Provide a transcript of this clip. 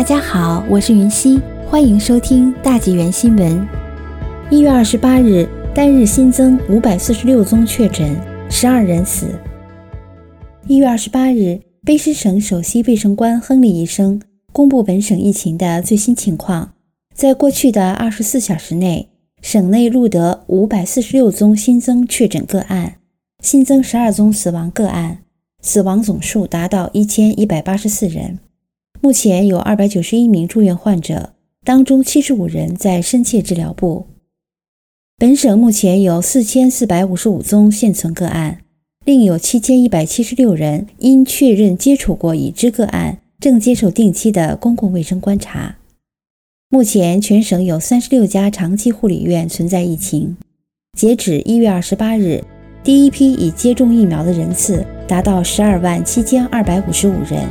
大家好，我是云溪，欢迎收听大纪元新闻。一月二十八日，单日新增五百四十六宗确诊，十二人死。一月二十八日，卑诗省首席卫生官亨利医生公布本省疫情的最新情况。在过去的二十四小时内，省内录得五百四十六宗新增确诊个案，新增十二宗死亡个案，死亡总数达到一千一百八十四人。目前有二百九十一名住院患者，当中七十五人在深切治疗部。本省目前有四千四百五十五宗现存个案，另有七千一百七十六人因确认接触过已知个案，正接受定期的公共卫生观察。目前全省有三十六家长期护理院存在疫情。截止一月二十八日，第一批已接种疫苗的人次达到十二万七千二百五十五人。